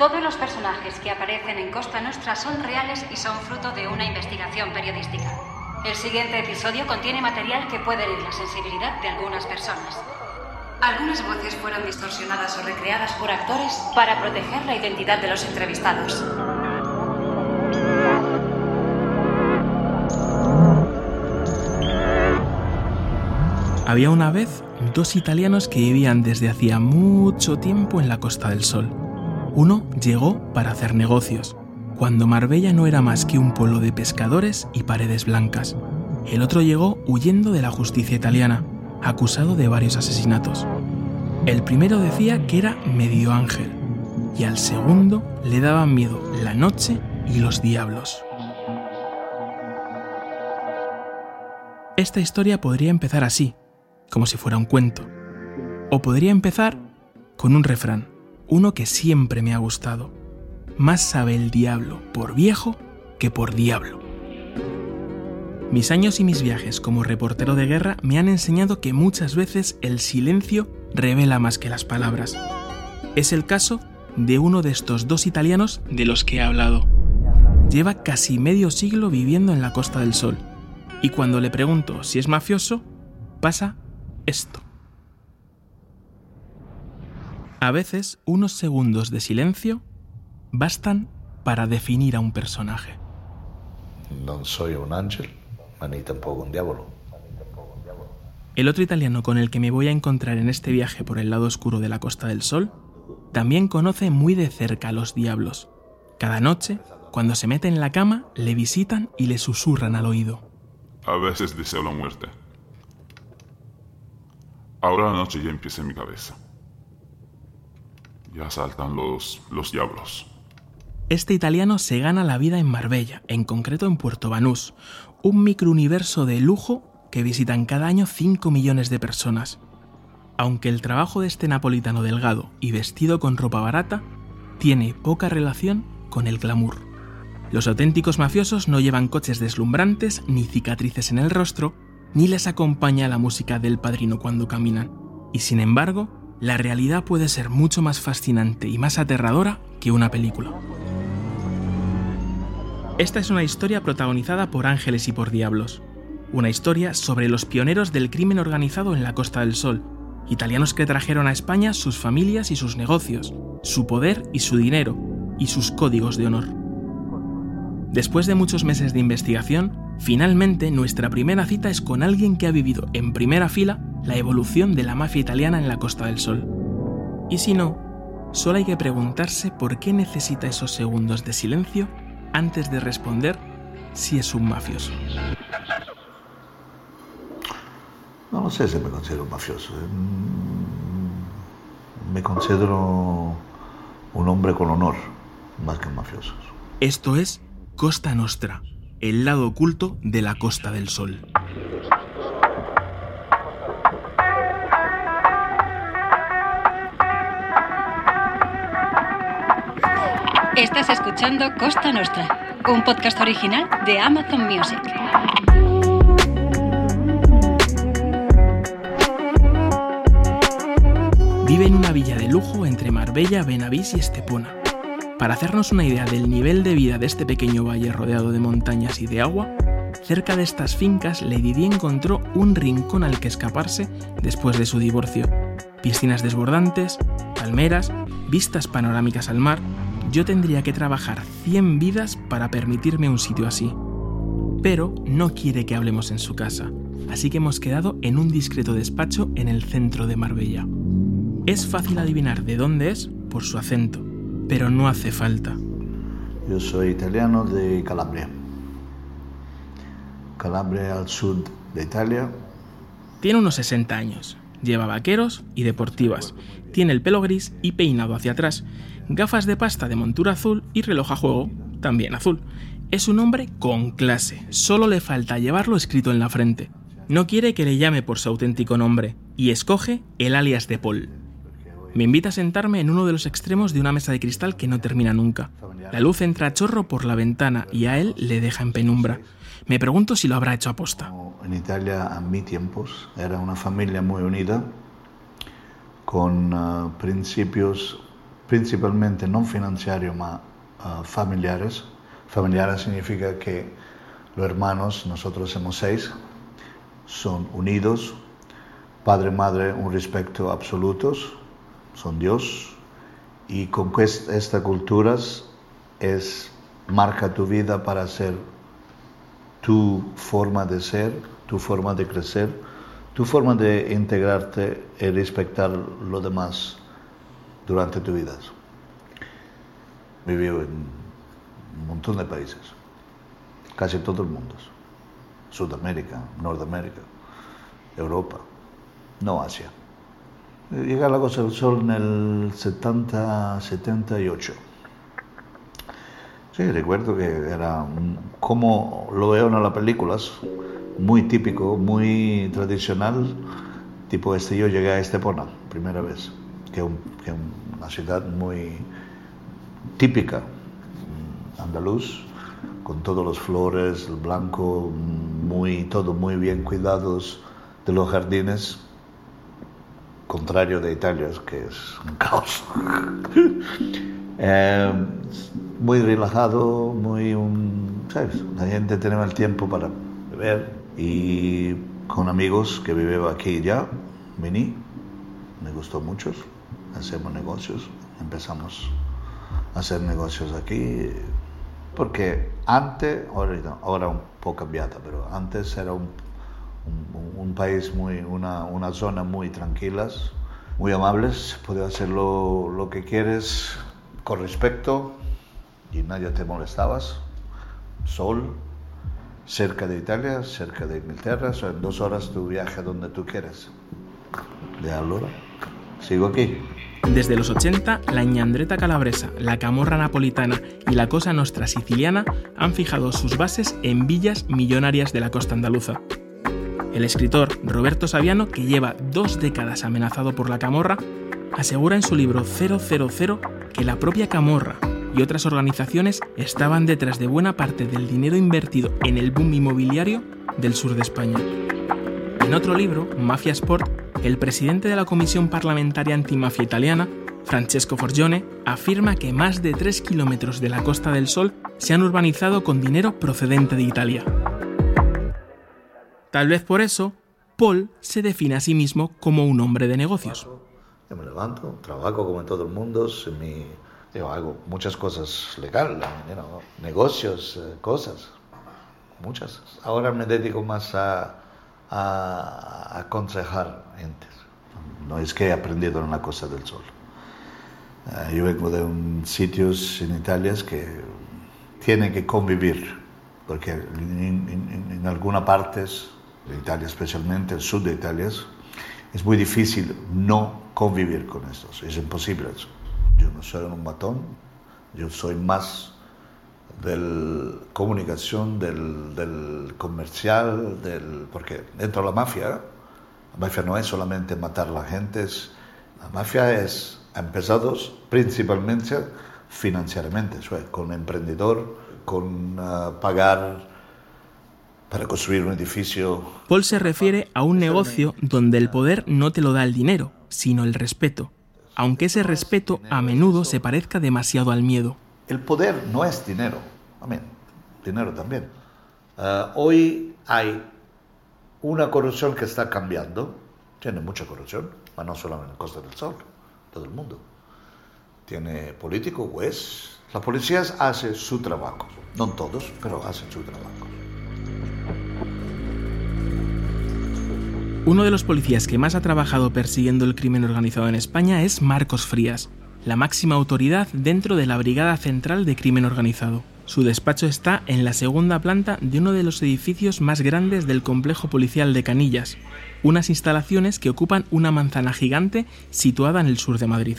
Todos los personajes que aparecen en Costa Nostra son reales y son fruto de una investigación periodística. El siguiente episodio contiene material que puede herir la sensibilidad de algunas personas. Algunas voces fueron distorsionadas o recreadas por actores para proteger la identidad de los entrevistados. Había una vez dos italianos que vivían desde hacía mucho tiempo en la Costa del Sol. Uno llegó para hacer negocios, cuando Marbella no era más que un pueblo de pescadores y paredes blancas. El otro llegó huyendo de la justicia italiana, acusado de varios asesinatos. El primero decía que era medio ángel y al segundo le daban miedo la noche y los diablos. Esta historia podría empezar así, como si fuera un cuento. O podría empezar con un refrán, uno que siempre me ha gustado. Más sabe el diablo por viejo que por diablo. Mis años y mis viajes como reportero de guerra me han enseñado que muchas veces el silencio revela más que las palabras. Es el caso de uno de estos dos italianos de los que he hablado. Lleva casi medio siglo viviendo en la Costa del Sol y cuando le pregunto si es mafioso, pasa esto. A veces unos segundos de silencio bastan para definir a un personaje. No soy un ángel, ni tampoco un diablo. El otro italiano con el que me voy a encontrar en este viaje por el lado oscuro de la Costa del Sol también conoce muy de cerca a los diablos. Cada noche, cuando se mete en la cama, le visitan y le susurran al oído. A veces deseo la muerte. Ahora la noche ya empieza en mi cabeza. Ya saltan los, los diablos. Este italiano se gana la vida en Marbella, en concreto en Puerto Banús, un microuniverso de lujo que visitan cada año 5 millones de personas. Aunque el trabajo de este napolitano delgado y vestido con ropa barata tiene poca relación con el glamour. Los auténticos mafiosos no llevan coches deslumbrantes ni cicatrices en el rostro, ni les acompaña la música del padrino cuando caminan. Y sin embargo, la realidad puede ser mucho más fascinante y más aterradora que una película. Esta es una historia protagonizada por ángeles y por diablos. Una historia sobre los pioneros del crimen organizado en la Costa del Sol, italianos que trajeron a España sus familias y sus negocios, su poder y su dinero, y sus códigos de honor. Después de muchos meses de investigación, finalmente nuestra primera cita es con alguien que ha vivido en primera fila la evolución de la mafia italiana en la Costa del Sol. Y si no, solo hay que preguntarse por qué necesita esos segundos de silencio antes de responder si es un mafioso. No, sé si me considero un mafioso. ¿eh? Me considero un hombre con honor, más que un mafioso. Esto es Costa Nostra, el lado oculto de la Costa del Sol. Estás escuchando Costa Nostra, un podcast original de Amazon Music. Vive en una villa de lujo entre Marbella, Benavís y Estepona. Para hacernos una idea del nivel de vida de este pequeño valle rodeado de montañas y de agua, cerca de estas fincas Lady Di encontró un rincón al que escaparse después de su divorcio. Piscinas desbordantes, palmeras, vistas panorámicas al mar. Yo tendría que trabajar 100 vidas para permitirme un sitio así. Pero no quiere que hablemos en su casa, así que hemos quedado en un discreto despacho en el centro de Marbella. Es fácil adivinar de dónde es por su acento, pero no hace falta. Yo soy italiano de Calabria. Calabria al sur de Italia. Tiene unos 60 años, lleva vaqueros y deportivas, tiene el pelo gris y peinado hacia atrás, gafas de pasta de montura azul y reloj a juego, también azul. Es un hombre con clase, solo le falta llevarlo escrito en la frente. No quiere que le llame por su auténtico nombre y escoge el alias de Paul. Me invita a sentarme en uno de los extremos de una mesa de cristal que no termina nunca. La luz entra a chorro por la ventana y a él le deja en penumbra. Me pregunto si lo habrá hecho aposta. En Italia, a mi tiempos, era una familia muy unida, con uh, principios principalmente no financieros, ma uh, familiares. Familiares significa que los hermanos, nosotros somos seis, son unidos, padre, madre, un respeto absoluto, son Dios, y con estas culturas es marca tu vida para ser tu forma de ser, tu forma de crecer, tu forma de integrarte y respetar lo demás durante tu vida. Vivió en un montón de países, casi todo el mundo. Sudamérica, Norteamérica, Europa, no Asia. Llegué a la Costa del Sol en el 70, 78. Sí, recuerdo que era como lo veo en las películas, muy típico, muy tradicional, tipo este. Yo llegué a Estepona, primera vez, que es una ciudad muy típica, mm, andaluz, con todos los flores, el blanco, muy, todo muy bien cuidados de los jardines, contrario de Italia, que es un caos. eh, muy relajado, muy un, ¿sabes? La gente tenía el tiempo para beber y con amigos que vivían aquí ya, vení, me gustó mucho, hacemos negocios, empezamos a hacer negocios aquí, porque antes, ahora, ahora un poco cambiada, pero antes era un, un, país muy, una, una, zona muy tranquilas, muy amables, podía hacer lo, lo que quieres con respeto, y nadie te molestabas. Sol, cerca de Italia, cerca de Inglaterra, son en dos horas tu viaje donde tú quieres. De allora, sigo aquí. Desde los 80, la ñandreta calabresa, la camorra napolitana y la cosa nostra siciliana han fijado sus bases en villas millonarias de la costa andaluza. El escritor Roberto Saviano, que lleva dos décadas amenazado por la camorra, asegura en su libro 000 que la propia camorra y otras organizaciones estaban detrás de buena parte del dinero invertido en el boom inmobiliario del sur de España. En otro libro, Mafia Sport, el presidente de la Comisión Parlamentaria Antimafia Italiana, Francesco Forgione, afirma que más de 3 kilómetros de la Costa del Sol se han urbanizado con dinero procedente de Italia. Tal vez por eso, Paul se define a sí mismo como un hombre de negocios. Yo me levanto, trabajo como en todo el mundo, mi yo hago muchas cosas legales, negocios, eh, cosas, muchas. Ahora me dedico más a, a, aconsejar gente. No es que he aprendido en la Costa del Sol. Uh, yo vengo de un sitios en Italia que tienen que convivir, porque en, en, en algunas partes de Italia, especialmente el sur de Italia, es muy difícil no convivir con estos. Es imposible eso. Yo no soy un matón, yo soy más de comunicación, del, comercial, del, porque dentro de la mafia, la mafia no es solamente matar a la gente, es, la mafia es, ha empezado principalmente financieramente, con emprendedor, con uh, pagar para construir un edificio. Paul se refiere a un negocio donde el poder no te lo da el dinero, sino el respeto aunque ese respeto a menudo se parezca demasiado al miedo. El poder no es dinero, amén, dinero también. Uh, hoy hay una corrupción que está cambiando, tiene mucha corrupción, pero no solo en la Costa del Sol, todo el mundo. Tiene político, juez. La policía hace su trabajo, no todos, pero hacen su trabajo. Uno de los policías que más ha trabajado persiguiendo el crimen organizado en España es Marcos Frías, la máxima autoridad dentro de la Brigada Central de Crimen Organizado. Su despacho está en la segunda planta de uno de los edificios más grandes del complejo policial de Canillas, unas instalaciones que ocupan una manzana gigante situada en el sur de Madrid.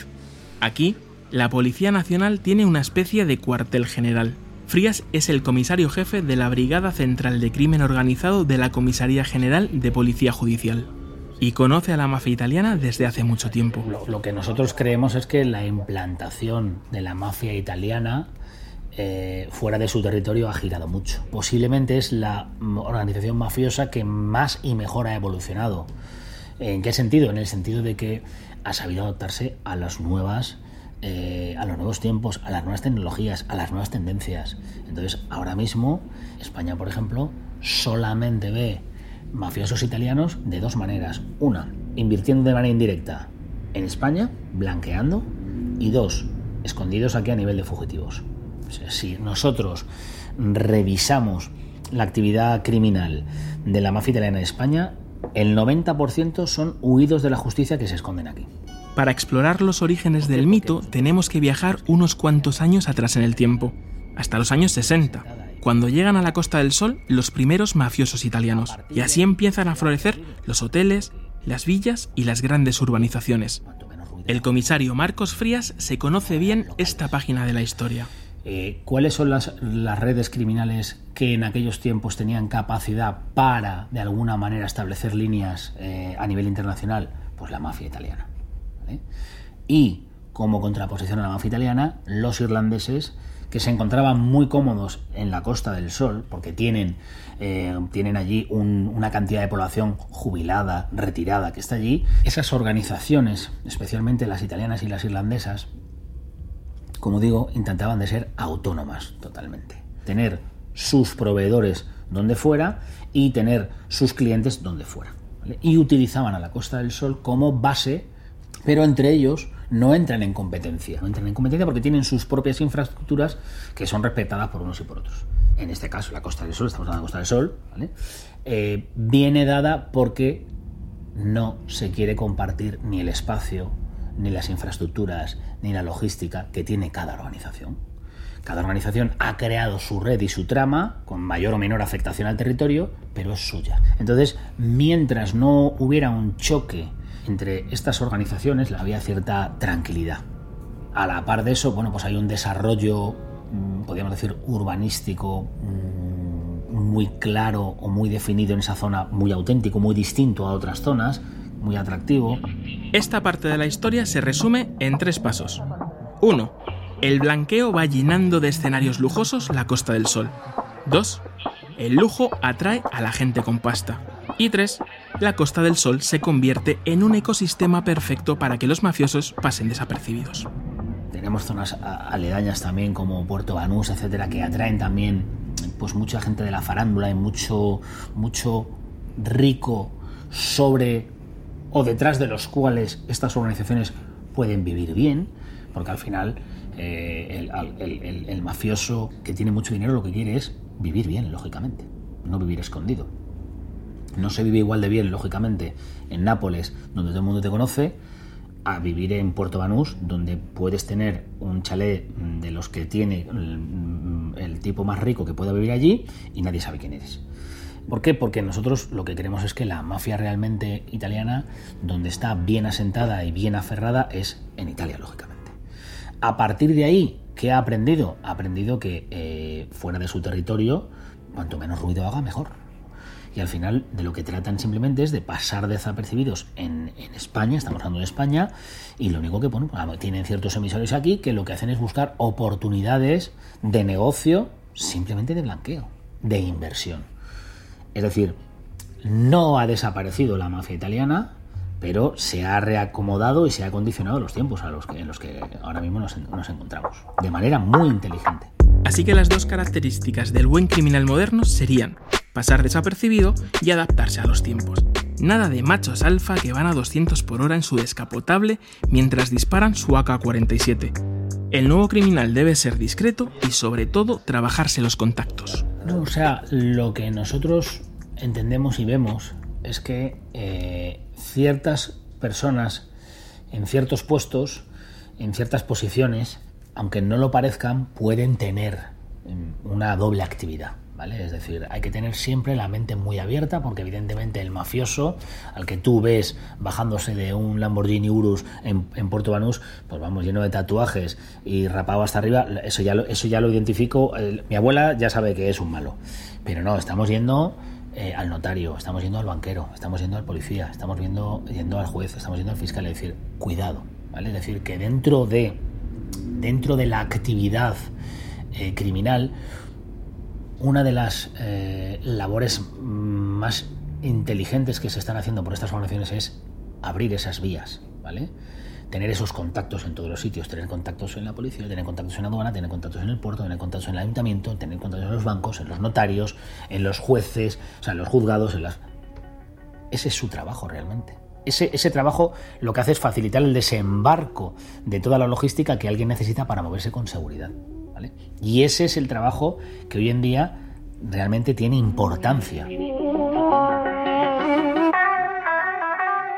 Aquí, la Policía Nacional tiene una especie de cuartel general. Frías es el comisario jefe de la Brigada Central de Crimen Organizado de la Comisaría General de Policía Judicial y conoce a la mafia italiana desde hace mucho tiempo. Lo, que nosotros creemos es que la implantación de la mafia italiana eh, fuera de su territorio ha girado mucho. Posiblemente es la organización mafiosa que más y mejor ha evolucionado. ¿En qué sentido? En el sentido de que ha sabido adaptarse a las nuevas eh, a los nuevos tiempos, a las nuevas tecnologías, a las nuevas tendencias. Entonces, ahora mismo, España, por ejemplo, solamente ve mafiosos italianos de dos maneras. Una, invirtiendo de manera indirecta en España, blanqueando, y dos, escondidos aquí a nivel de fugitivos. si nosotros revisamos la actividad criminal de la mafia italiana en España, el 90% son huidos de la justicia que se esconden aquí. Para explorar los orígenes del mito tenemos que viajar unos cuantos años atrás en el tiempo, hasta los años 60, cuando llegan a la Costa del Sol los primeros mafiosos italianos, y así empiezan a florecer los hoteles, las villas y las grandes urbanizaciones. El comisario Marcos Frías se conoce bien esta página de la historia. Eh, ¿Cuáles son las, redes criminales que en aquellos tiempos tenían capacidad para, de alguna manera, establecer líneas eh, a nivel internacional? Pues la mafia italiana. Y, como contraposición a la mafia italiana, los irlandeses que se encontraban muy cómodos en la Costa del Sol, porque tienen, eh, tienen allí una cantidad de población jubilada, retirada, que está allí, esas organizaciones, especialmente las italianas y las irlandesas, como digo, intentaban de ser autónomas totalmente. Tener sus proveedores donde fuera y tener sus clientes donde fuera. Y utilizaban a la Costa del Sol como base, pero entre ellos no entran en competencia. No entran en competencia porque tienen sus propias infraestructuras que son respetadas por unos y por otros. En este caso, la Costa del Sol, estamos hablando de la Costa del Sol, eh, viene dada porque no se quiere compartir ni el espacio, ni las infraestructuras, ni la logística que tiene cada organización. Cada organización ha creado su red y su trama con mayor o menor afectación al territorio, pero es suya. Entonces, mientras no hubiera un choque entre estas organizaciones, había cierta tranquilidad. A la par de eso, bueno, pues hay un desarrollo, mm, podríamos decir, urbanístico mm, muy claro o muy definido en esa zona, muy auténtico, muy distinto a otras zonas, muy atractivo. Esta parte de la historia se resume en tres pasos. 1. El blanqueo va llenando de escenarios lujosos la Costa del Sol. 2. El lujo atrae a la gente con pasta. Y 3. La Costa del Sol se convierte en un ecosistema perfecto para que los mafiosos pasen desapercibidos. Tenemos zonas aledañas también como Puerto Banús, etcétera, que atraen también pues mucha gente de la farándula y mucho mucho rico sobre o detrás de los cuales estas organizaciones pueden vivir bien, porque al final eh, el, mafioso que tiene mucho dinero lo que quiere es vivir bien, lógicamente, no vivir escondido. No se vive igual de bien, lógicamente, en Nápoles, donde todo el mundo te conoce, a vivir en Puerto Banús, donde puedes tener un chalet de los que tiene el, el tipo más rico que pueda vivir allí y nadie sabe quién eres. ¿Por qué? Porque nosotros lo que queremos es que la mafia realmente italiana, donde está bien asentada y bien aferrada, es en Italia, lógicamente. A partir de ahí, ¿qué ha aprendido? Ha aprendido que eh, fuera de su territorio, cuanto menos ruido haga, mejor. Y al final de lo que tratan simplemente es de pasar desapercibidos en, España, estamos hablando de España, y lo único que ponen, pues, tienen ciertos emisores aquí que lo que hacen es buscar oportunidades de negocio simplemente de blanqueo, de inversión. Es decir, no ha desaparecido la mafia italiana, pero se ha reacomodado y se ha condicionado los tiempos a los que, en los que ahora mismo nos encontramos, de manera muy inteligente. Así que las dos características del buen criminal moderno serían pasar desapercibido y adaptarse a los tiempos. Nada de machos alfa que van a 200 por hora en su descapotable mientras disparan su AK-47. El nuevo criminal debe ser discreto y sobre todo trabajarse los contactos. No, o sea, lo que nosotros entendemos y vemos es que eh, ciertas personas en ciertos puestos, en ciertas posiciones, aunque no lo parezcan, pueden tener mm, una doble actividad. Es decir, hay que tener siempre la mente muy abierta porque evidentemente el mafioso al que tú ves bajándose de un Lamborghini Urus en, Puerto Banús, pues vamos, lleno de tatuajes y rapado hasta arriba, eso ya lo, eso ya lo identifico. mi abuela ya sabe que es un malo. Pero no, estamos yendo eh, al notario, estamos yendo al banquero, estamos yendo al policía, estamos yendo, yendo al juez, estamos yendo al fiscal, es decir, cuidado, ¿vale? Es decir, que dentro de, dentro de la actividad eh, criminal, una de las eh, labores más inteligentes que se están haciendo por estas organizaciones es abrir esas vías, ¿vale? tener esos contactos en todos los sitios, tener contactos en la policía, tener contactos en aduana, tener contactos en el puerto, tener contactos en el ayuntamiento, tener contactos en los bancos, en los notarios, en los jueces, o sea, en los juzgados, en las... Ese es su trabajo realmente. Ese, ese, trabajo lo que hace es facilitar el desembarco de toda la logística que alguien necesita para moverse con seguridad. ¿vale? Y ese es el trabajo que hoy en día realmente tiene importancia.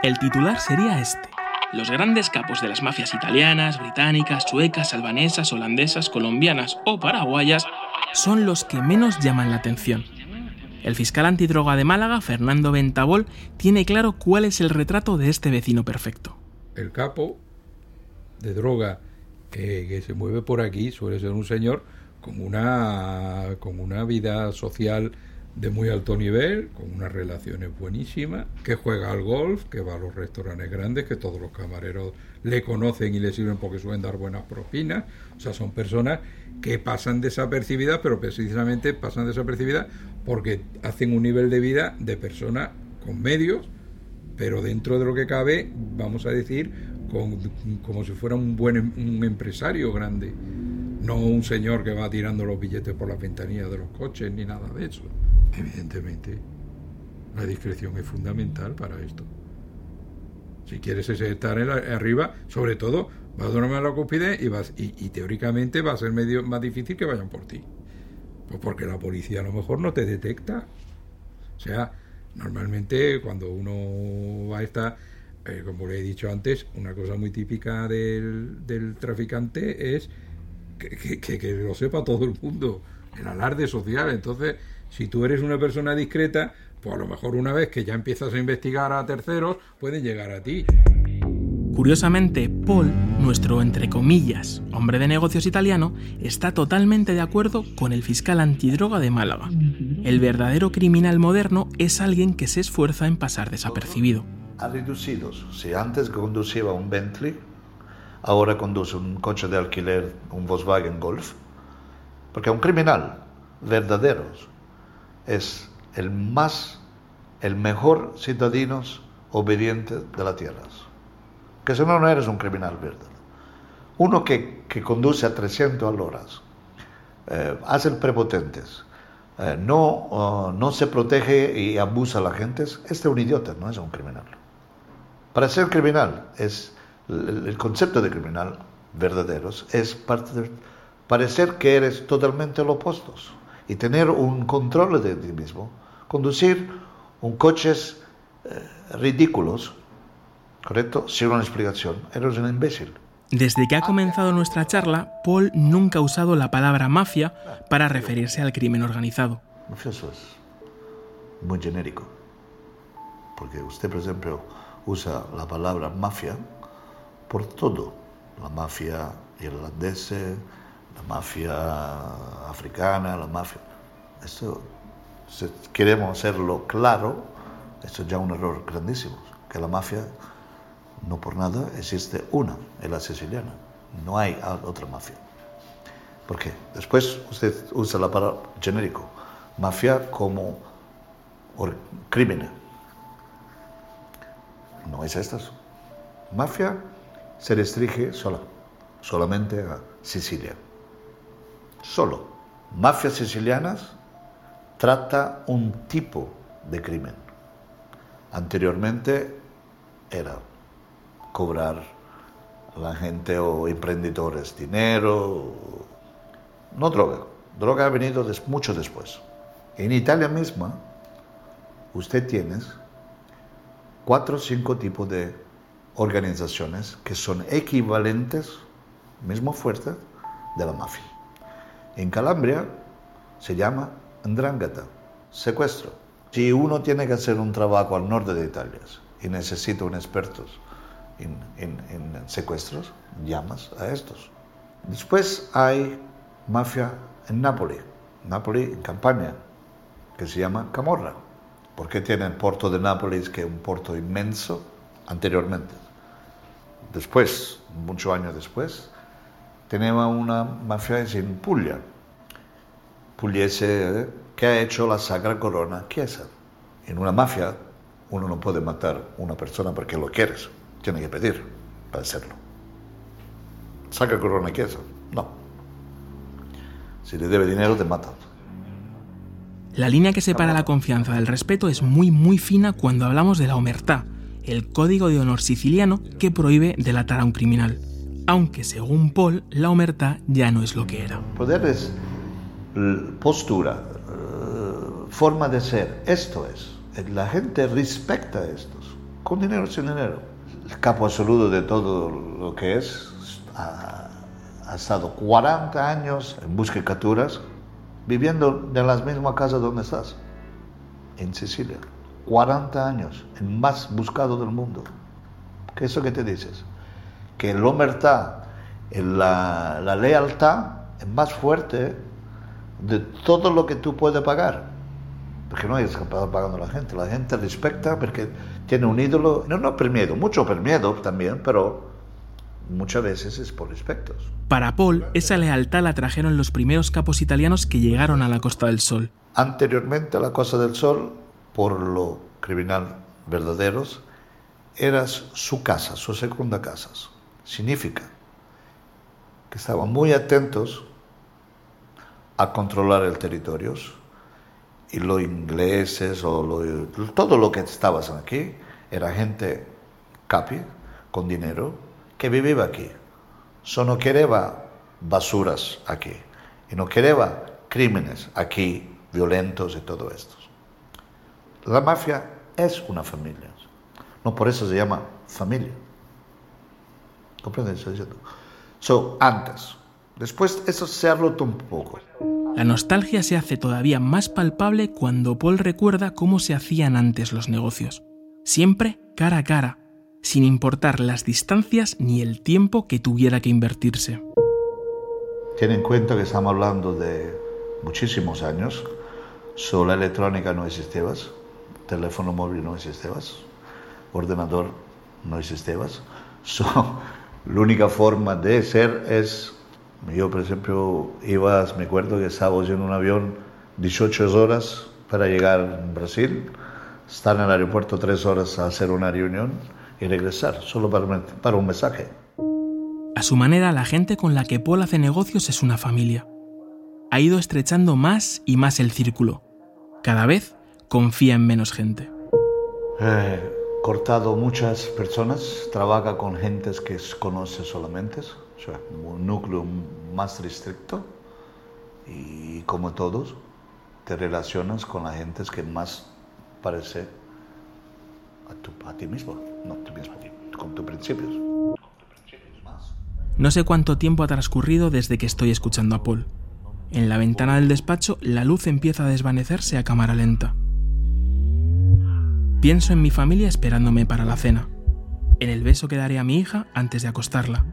El titular sería este. Los grandes capos de las mafias italianas, británicas, suecas, albanesas, holandesas, colombianas o paraguayas son los que menos llaman la atención. El fiscal antidroga de Málaga, Fernando Ventabol, tiene claro cuál es el retrato de este vecino perfecto. El capo de droga que, se mueve por aquí suele ser un señor con una, con una vida social de muy alto nivel, con unas relaciones buenísimas, que juega al golf, que va a los restaurantes grandes, que todos los camareros le conocen y le sirven porque suelen dar buenas propinas. O sea, son personas que pasan desapercibidas, pero precisamente pasan desapercibidas porque hacen un nivel de vida de persona con medios, pero dentro de lo que cabe, vamos a decir, con, como si fuera un buen em, un empresario grande, no un señor que va tirando los billetes por las ventanillas de los coches ni nada de eso. Evidentemente, la discreción es fundamental para esto. Si quieres estar arriba, sobre todo, vas a dormir a la cúspide y, vas, y, teóricamente va a ser medio más difícil que vayan por ti. Pues porque la policía a lo mejor no te detecta. O sea, normalmente cuando uno va a estar, eh, como le he dicho antes, una cosa muy típica del, del traficante es que, que, que, lo sepa todo el mundo, el alarde social. Entonces, si tú eres una persona discreta, pues a lo mejor una vez que ya empiezas a investigar a terceros, pueden llegar a ti. Curiosamente, Paul, nuestro entre hombre de negocios italiano, está totalmente de acuerdo con el fiscal antidroga de Málaga. El verdadero criminal moderno es alguien que se esfuerza en pasar desapercibido. Ha reducido. Si antes conducía un Bentley, ahora conduce un coche de alquiler, un Volkswagen Golf. Porque un criminal verdadero es el más, el mejor ciudadano obediente de la tierra. Que si no, no eres un criminal verdad. Uno que, que conduce a 300 al hora, eh, hace el prepotentes, eh, no, uh, no se protege y abusa a la gente, este es un idiota, no es un criminal. Para ser criminal, es el, el concepto de criminal verdaderos es parecer que eres totalmente lo opuesto y tener un control de ti mismo, conducir un coches eh, ridículos, ¿correcto? Sin una explicación. Eres un imbécil. Desde que ha comenzado nuestra charla, Paul nunca ha usado la palabra mafia para referirse al crimen organizado. Mafioso es muy genérico. Porque usted, por ejemplo, usa la palabra mafia por todo. La mafia irlandesa, la mafia africana, la mafia. Esto, si queremos hacerlo claro, esto es ya un error grandísimo, que la mafia no por nada existe una, es la siciliana, no hay otra mafia. ¿Por qué? Después usted usa la palabra genérico, mafia como crimen. No es esto. Mafia se restringe sola, solamente a Sicilia solo. Mafias sicilianas trata un tipo de crimen. Anteriormente era cobrar a la gente o emprendedores dinero, no droga. Droga ha venido mucho después. En Italia misma, usted tiene cuatro o cinco tipos de organizaciones que son equivalentes, mismo fuerte, de la mafia. En Calabria se llama Ndrangheta, secuestro. Si uno tiene que hacer un trabajo al norte de Italia y necesita un experto en, en secuestros, llamas a estos. Después hay mafia en Nápoles, Nápoles en Campania, que se llama Camorra, porque tiene el puerto de Nápoles, que es un puerto inmenso, anteriormente. Después, muchos años después, tenemos una mafia en Puglia. Pugliese eh, que ha hecho la Sagra Corona Chiesa. En una mafia uno no puede matar a una persona porque lo quieres, tiene que pedir para hacerlo. saca corona y queso. No. Si le debe dinero, te mata. La línea que separa la confianza del respeto es muy muy fina cuando hablamos de la omertá, el código de honor siciliano que prohíbe delatar a un criminal. Aunque según Paul, la omertá ya no es lo que era. Poder es postura, eh, forma de ser. Esto es. La gente respecta estos, con dinero sin dinero. El capo absoluto de todo lo que es ha, ha estado 40 años en busca de capturas viviendo en la misma casa donde estás, en Sicilia. 40 años, el más buscado del mundo. ¿Qué es eso que te dices? Que el omertá, la, la lealtad es más fuerte de todo lo que tú puedes pagar. Porque no hay escapado pagando a la gente. La gente respecta porque tiene un ídolo. No, no por miedo, mucho por miedo también, pero muchas veces es por respetos. Para Paul, esa lealtad la trajeron los primeros capos italianos que llegaron a la Costa del Sol. Anteriormente a la Costa del Sol, por lo criminal verdaderos, era su casa, su segunda casa. Significa que estaban muy atentos a controlar el territorio y los ingleses o todo lo que estaba aquí era gente capi, con dinero, que vivía aquí. Solo quería basuras aquí y no quería crímenes aquí, violentos y todo esto. La mafia es una familia. No por eso se llama familia. ¿Comprendes? So, antes. Después eso se ha roto un poco. La nostalgia se hace todavía más palpable cuando Paul recuerda cómo se hacían antes los negocios. Siempre cara a cara, sin importar las distancias ni el tiempo que tuviera que invertirse. Ten en cuenta que estamos hablando de muchísimos años. So, la electrónica no existía, teléfono móvil no existía, ordenador no existía. So, la única forma de ser es yo, por ejemplo, iba, me acuerdo que estaba en un avión 18 horas para llegar a Brasil, estar en el aeropuerto 3 horas a hacer una reunión y regresar, solo para, para un mensaje. A su manera, la gente con la que Paul hace negocios es una familia. Ha ido estrechando más y más el círculo. Cada vez confía en menos gente. He cortado muchas personas, trabaja con gentes que conoce solamente un núcleo más restricto y como todos te relacionas con la gente que más parece a, ti mismo, no a ti mismo, con tus principios. No sé cuánto tiempo ha transcurrido desde que estoy escuchando a Paul. En la ventana del despacho la luz empieza a desvanecerse a cámara lenta. Pienso en mi familia esperándome para la cena, en el beso que daré a mi hija antes de acostarla,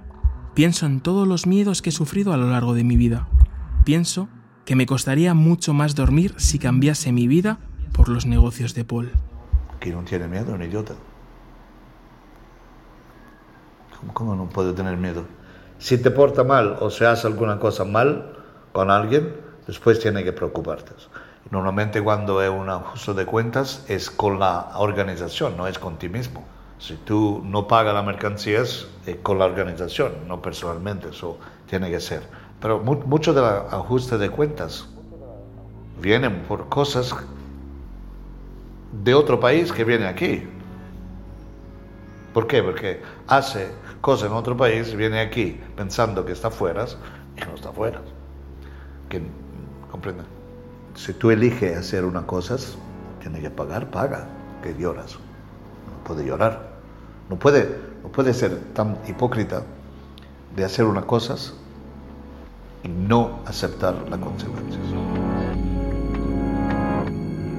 Pienso en todos los miedos que he sufrido a lo largo de mi vida. Pienso que me costaría mucho más dormir si cambiase mi vida por los negocios de Paul. Que no tiene miedo, un idiota. ¿Cómo, no puede tener miedo? Si te porta mal o se hace alguna cosa mal con alguien, después tiene que preocuparte. Normalmente cuando es un ajuste de cuentas es con la organización, no es con ti mismo. Si tú no pagas las mercancías, es con la organización, no personalmente, eso tiene que ser. Pero mucho del ajuste de cuentas vienen por cosas de otro país que viene aquí. ¿Por qué? Porque hace cosas en otro país, viene aquí pensando que está afuera y no está afuera. Que. Si tú eliges hacer una cosa, tiene que pagar, paga, que lloras. No puede llorar. No puede, no puede ser tan hipócrita de hacer unas cosas y no aceptar las consecuencias.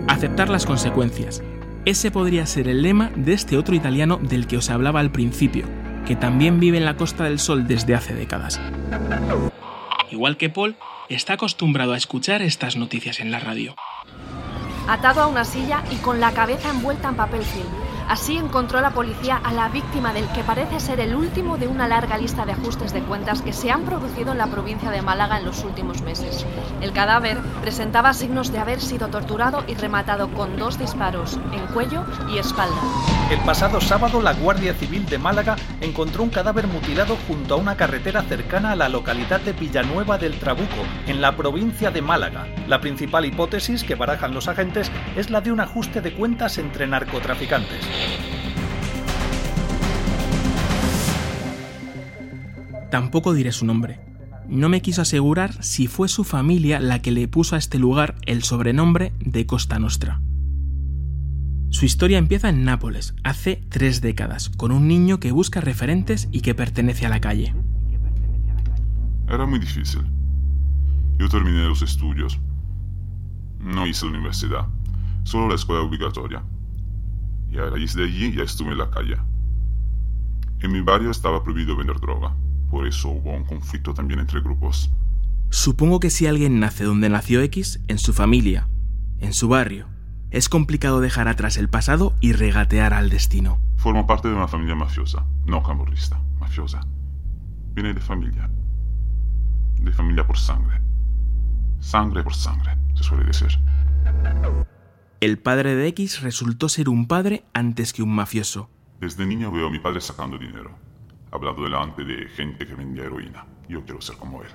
Aceptar las consecuencias. Ese podría ser el lema de este otro italiano del que os hablaba al principio, que también vive en la Costa del Sol desde hace décadas. Igual que Paul, está acostumbrado a escuchar estas noticias en la radio. Atado a una silla y con la cabeza envuelta en papel film Así encontró la policía a la víctima del que parece ser el último de una larga lista de ajustes de cuentas que se han producido en la provincia de Málaga en los últimos meses. El cadáver presentaba signos de haber sido torturado y rematado con dos disparos en cuello y espalda. El pasado sábado la Guardia Civil de Málaga encontró un cadáver mutilado junto a una carretera cercana a la localidad de Villanueva del Trabuco, en la provincia de Málaga. La principal hipótesis que barajan los agentes es la de un ajuste de cuentas entre narcotraficantes. Tampoco diré su nombre. No me quiso asegurar si fue su familia la que le puso a este lugar el sobrenombre de Costa Nostra. Su historia empieza en Nápoles, hace tres décadas, con un niño que busca referentes y que pertenece a la calle. Era muy difícil. Yo terminé los estudios. No hice la universidad, solo la escuela obligatoria. Y a raíz de allí ya estuve en la calle. En mi barrio estaba prohibido vender droga, por eso hubo un conflicto también entre grupos. Supongo que si alguien nace donde nació X, en su familia, en su barrio, es complicado dejar atrás el pasado y regatear al destino. Formo parte de una familia mafiosa, no camorrista, mafiosa. Viene de familia. De familia por sangre. Sangre por sangre, se suele decir. El padre de X resultó ser un padre antes que un mafioso. Desde niño veo a mi padre sacando dinero, hablando delante de gente que vendía heroína. Yo quiero ser como él.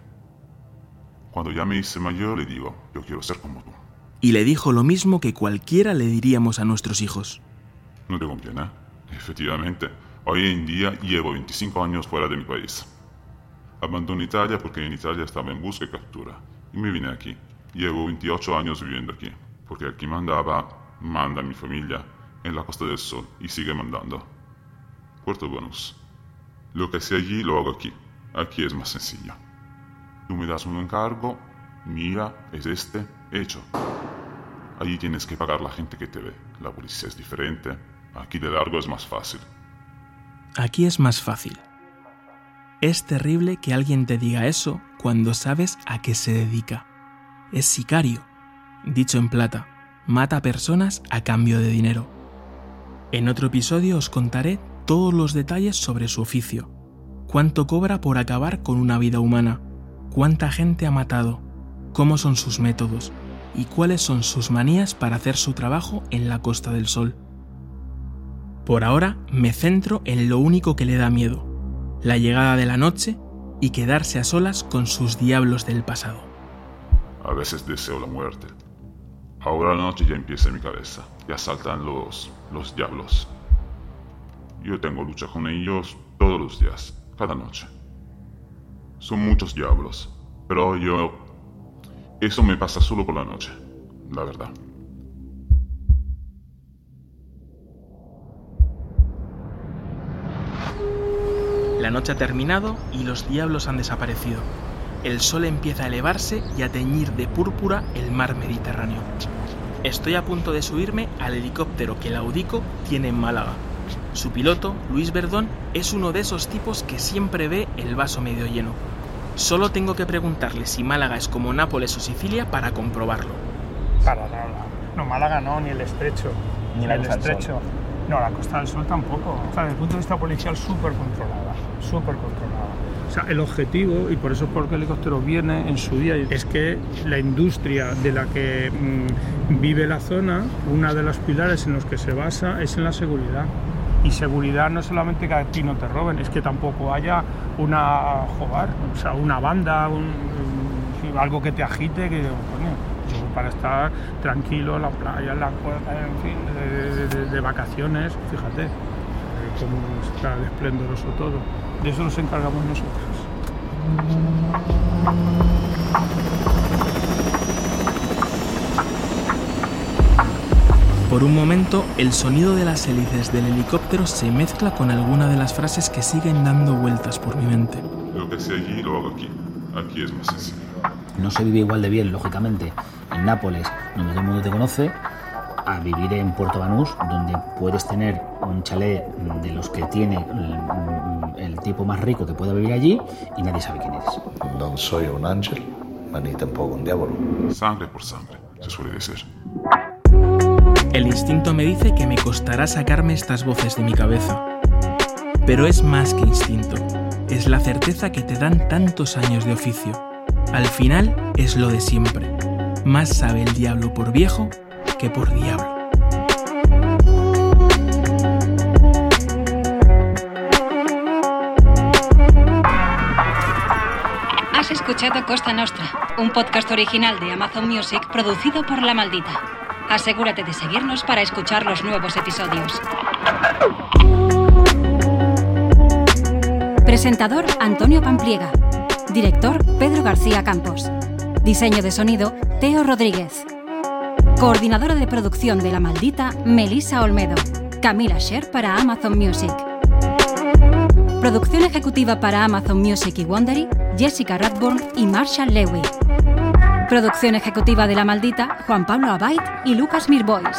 Cuando ya me hice mayor, le digo, yo quiero ser como tú. Y le dijo lo mismo que cualquiera le diríamos a nuestros hijos. No te conviene. Efectivamente, hoy en día llevo 25 años fuera de mi país. Abandoné Italia porque en Italia estaba en busca y captura. Y me vine aquí. Llevo 28 años viviendo aquí. Porque aquí mandaba, manda mi familia en la Costa del Sol y sigue mandando. Puerto Bonus. Lo que sé allí lo hago aquí. Aquí es más sencillo. Tú me das un encargo, mira, es este, hecho. Allí tienes que pagar la gente que te ve. La policía es diferente. Aquí de largo es más fácil. Aquí es más fácil. Es terrible que alguien te diga eso cuando sabes a qué se dedica. Es sicario. Dicho en plata, mata personas a cambio de dinero. En otro episodio os contaré todos los detalles sobre su oficio. Cuánto cobra por acabar con una vida humana. Cuánta gente ha matado. Cómo son sus métodos y cuáles son sus manías para hacer su trabajo en la Costa del Sol. Por ahora me centro en lo único que le da miedo, la llegada de la noche y quedarse a solas con sus diablos del pasado. A veces deseo la muerte. Ahora la noche ya empieza en mi cabeza, ya saltan los, los diablos. Yo tengo lucha con ellos todos los días, cada noche. Son muchos diablos, pero yo eso me pasa solo por la noche, la verdad. La noche ha terminado y los diablos han desaparecido. El sol empieza a elevarse y a teñir de púrpura el mar Mediterráneo. Estoy a punto de subirme al helicóptero que el Audico tiene en Málaga. Su piloto, Luis Verdón, es uno de esos tipos que siempre ve el vaso medio lleno. Solo tengo que preguntarle si Málaga es como Nápoles o Sicilia para comprobarlo. Para nada. No, Málaga no, ni el estrecho. Ni la el Costa del estrecho. No, la Costa del Sol tampoco. O sea, desde el punto de vista policial, súper controlada. Súper controlada. El objetivo, y por eso es porque el helicóptero viene en su día, es que la industria de la que mm, vive la zona, una de los pilares en los que se basa es en la seguridad. Y seguridad no solamente que a ti no te roben, es que tampoco haya una, joder, o sea, una banda, un- un- algo que te agite, que coño, para estar tranquilo en la playa, en la en fin, de vacaciones, fíjate, cómo está de esplendoroso todo. De eso nos encargamos nosotros. Por un momento, el sonido de las hélices del helicóptero se mezcla con alguna de las frases que siguen dando vueltas por mi mente. Lo que sé allí lo hago aquí. Aquí es más sencillo. No se vive igual de bien, lógicamente, en Nápoles, donde todo el mundo te conoce, a vivir en Puerto Banús, donde puedes tener un chalet de los que tiene el, el tipo más rico que pueda vivir allí y nadie sabe quién eres. Non soy un ángel, ni tampoco un diavolo. Sangre por sangre, se suele decir. El instinto me dice que me costará sacarme estas voces de mi cabeza. Pero es más que instinto, es la certeza que te dan tantos años de oficio. Al final es lo de siempre. Más sabe el diablo por viejo que por diablo. Has escuchado Costa Nostra, un podcast original de Amazon Music producido por La Maldita. Asegúrate de seguirnos para escuchar los nuevos episodios. Presentador Antonio Pampliega. Director Pedro García Campos. Diseño de sonido Teo Rodríguez. Coordinadora de producción de La Maldita Melissa Olmedo. Camila Sher para Amazon Music. Producción ejecutiva para Amazon Music y Wondery, Jessica Radburn y Marshall Lewy. Producción ejecutiva de La Maldita, Juan Pablo Abait y Lucas Mirbois.